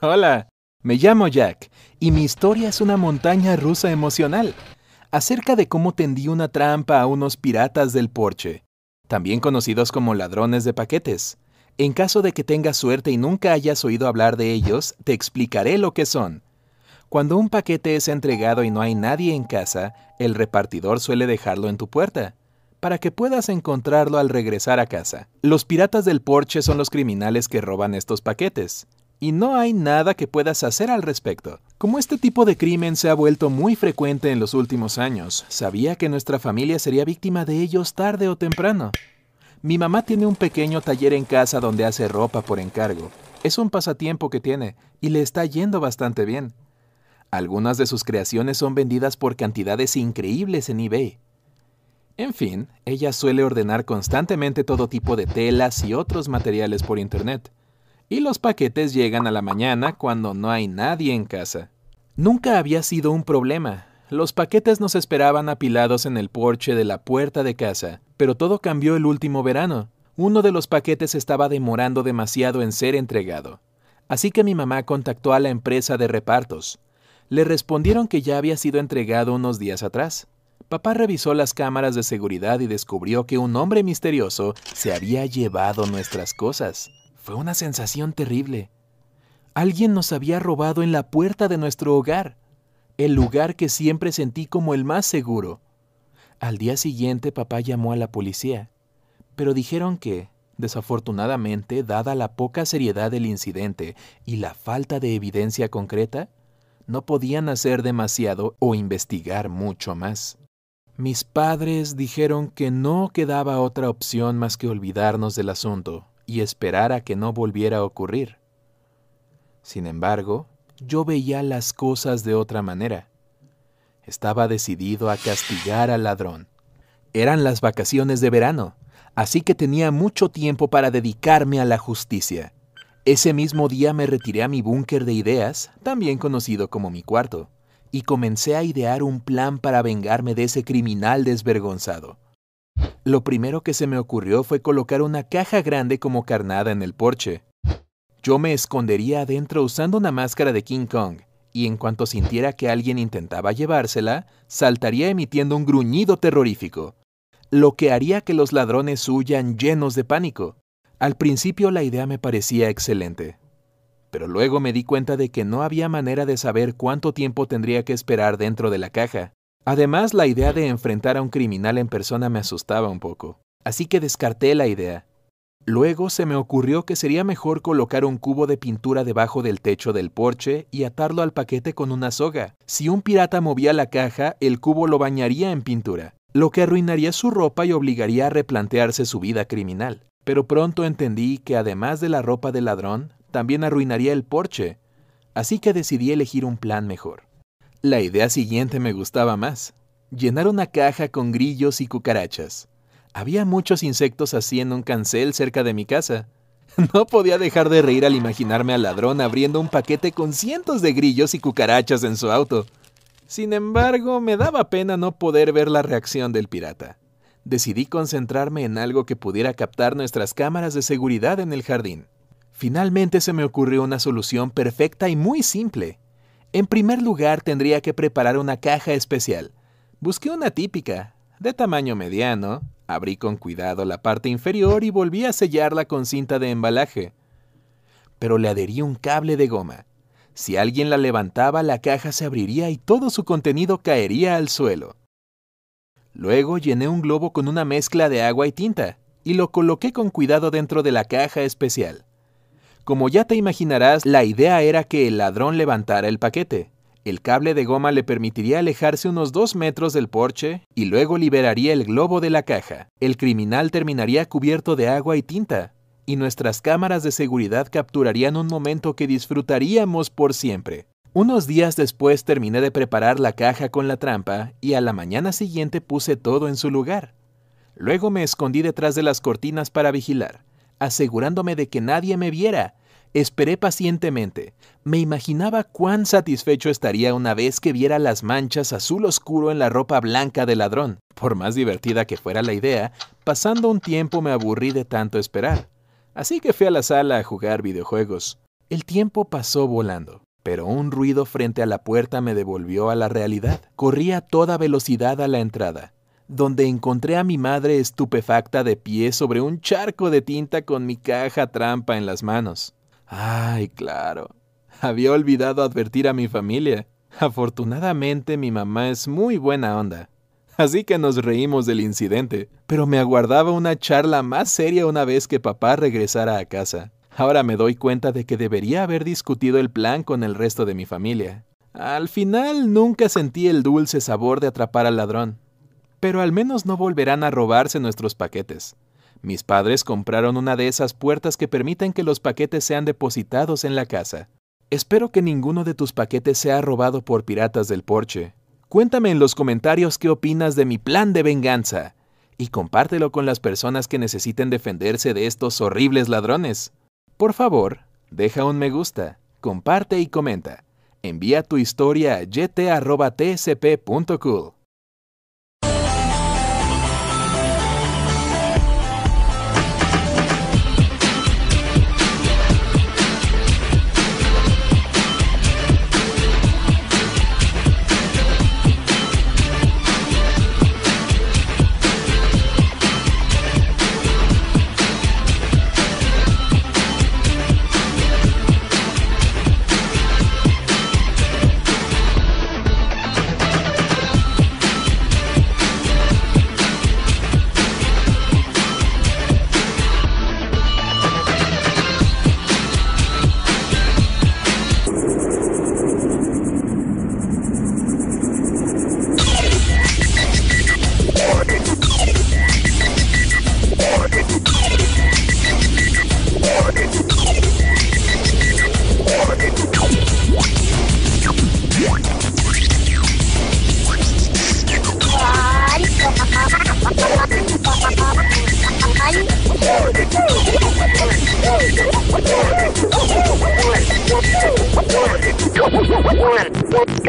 Hola, me llamo Jack y mi historia es una montaña rusa emocional acerca de cómo tendí una trampa a unos piratas del porche, también conocidos como ladrones de paquetes. En caso de que tengas suerte y nunca hayas oído hablar de ellos, te explicaré lo que son. Cuando un paquete es entregado y no hay nadie en casa, el repartidor suele dejarlo en tu puerta, para que puedas encontrarlo al regresar a casa. Los piratas del porche son los criminales que roban estos paquetes y no hay nada que puedas hacer al respecto. Como este tipo de crimen se ha vuelto muy frecuente en los últimos años, sabía que nuestra familia sería víctima de ellos tarde o temprano. Mi mamá tiene un pequeño taller en casa donde hace ropa por encargo. Es un pasatiempo que tiene y le está yendo bastante bien. Algunas de sus creaciones son vendidas por cantidades increíbles en eBay. En fin, ella suele ordenar constantemente todo tipo de telas y otros materiales por Internet y los paquetes llegan a la mañana cuando no hay nadie en casa. Nunca había sido un problema. Los paquetes nos esperaban apilados en el porche de la puerta de casa, pero todo cambió el último verano. Uno de los paquetes estaba demorando demasiado en ser entregado. Así que mi mamá contactó a la empresa de repartos. Le respondieron que ya había sido entregado unos días atrás. Papá revisó las cámaras de seguridad y descubrió que un hombre misterioso se había llevado nuestras cosas. Fue una sensación terrible. Alguien nos había robado en la puerta de nuestro hogar, el lugar que siempre sentí como el más seguro. Al día siguiente papá llamó a la policía, pero dijeron que, desafortunadamente, dada la poca seriedad del incidente y la falta de evidencia concreta, no podían hacer demasiado o investigar mucho más. Mis padres dijeron que no quedaba otra opción más que olvidarnos del asunto y esperar a que no volviera a ocurrir. Sin embargo, yo veía las cosas de otra manera. Estaba decidido a castigar al ladrón. Eran las vacaciones de verano, así que tenía mucho tiempo para dedicarme a la justicia. Ese mismo día me retiré a mi búnker de ideas, también conocido como mi cuarto, y comencé a idear un plan para vengarme de ese criminal desvergonzado. Lo primero que se me ocurrió fue colocar una caja grande como carnada en el porche. Yo me escondería adentro usando una máscara de King Kong, y en cuanto sintiera que alguien intentaba llevársela, saltaría emitiendo un gruñido terrorífico, lo que haría que los ladrones huyan llenos de pánico. Al principio la idea me parecía excelente, pero luego me di cuenta de que no había manera de saber cuánto tiempo tendría que esperar dentro de la caja. Además, la idea de enfrentar a un criminal en persona me asustaba un poco, así que descarté la idea. Luego se me ocurrió que sería mejor colocar un cubo de pintura debajo del techo del porche y atarlo al paquete con una soga. Si un pirata movía la caja, el cubo lo bañaría en pintura, lo que arruinaría su ropa y obligaría a replantearse su vida criminal. Pero pronto entendí que además de la ropa del ladrón, también arruinaría el porche, así que decidí elegir un plan mejor. La idea siguiente me gustaba más. Llenar una caja con grillos y cucarachas. Había muchos insectos haciendo un cancel cerca de mi casa. No podía dejar de reír al imaginarme al ladrón abriendo un paquete con cientos de grillos y cucarachas en su auto. Sin embargo, me daba pena no poder ver la reacción del pirata. Decidí concentrarme en algo que pudiera captar nuestras cámaras de seguridad en el jardín. Finalmente se me ocurrió una solución perfecta y muy simple. En primer lugar, tendría que preparar una caja especial. Busqué una típica, de tamaño mediano, abrí con cuidado la parte inferior y volví a sellarla con cinta de embalaje. Pero le adherí un cable de goma. Si alguien la levantaba, la caja se abriría y todo su contenido caería al suelo. Luego llené un globo con una mezcla de agua y tinta y lo coloqué con cuidado dentro de la caja especial. Como ya te imaginarás, la idea era que el ladrón levantara el paquete. El cable de goma le permitiría alejarse unos dos metros del porche y luego liberaría el globo de la caja. El criminal terminaría cubierto de agua y tinta, y nuestras cámaras de seguridad capturarían un momento que disfrutaríamos por siempre. Unos días después terminé de preparar la caja con la trampa y a la mañana siguiente puse todo en su lugar. Luego me escondí detrás de las cortinas para vigilar asegurándome de que nadie me viera. Esperé pacientemente. Me imaginaba cuán satisfecho estaría una vez que viera las manchas azul oscuro en la ropa blanca del ladrón. Por más divertida que fuera la idea, pasando un tiempo me aburrí de tanto esperar. Así que fui a la sala a jugar videojuegos. El tiempo pasó volando, pero un ruido frente a la puerta me devolvió a la realidad. Corrí a toda velocidad a la entrada, donde encontré a mi madre estupefacta de pie sobre un charco de tinta con mi caja trampa en las manos. Ay, claro. Había olvidado advertir a mi familia. Afortunadamente mi mamá es muy buena onda. Así que nos reímos del incidente, pero me aguardaba una charla más seria una vez que papá regresara a casa. Ahora me doy cuenta de que debería haber discutido el plan con el resto de mi familia. Al final nunca sentí el dulce sabor de atrapar al ladrón. Pero al menos no volverán a robarse nuestros paquetes. Mis padres compraron una de esas puertas que permiten que los paquetes sean depositados en la casa. Espero que ninguno de tus paquetes sea robado por piratas del porche. Cuéntame en los comentarios qué opinas de mi plan de venganza y compártelo con las personas que necesiten defenderse de estos horribles ladrones. Por favor, deja un me gusta, comparte y comenta. Envía tu historia a yt.tsp.cool. What?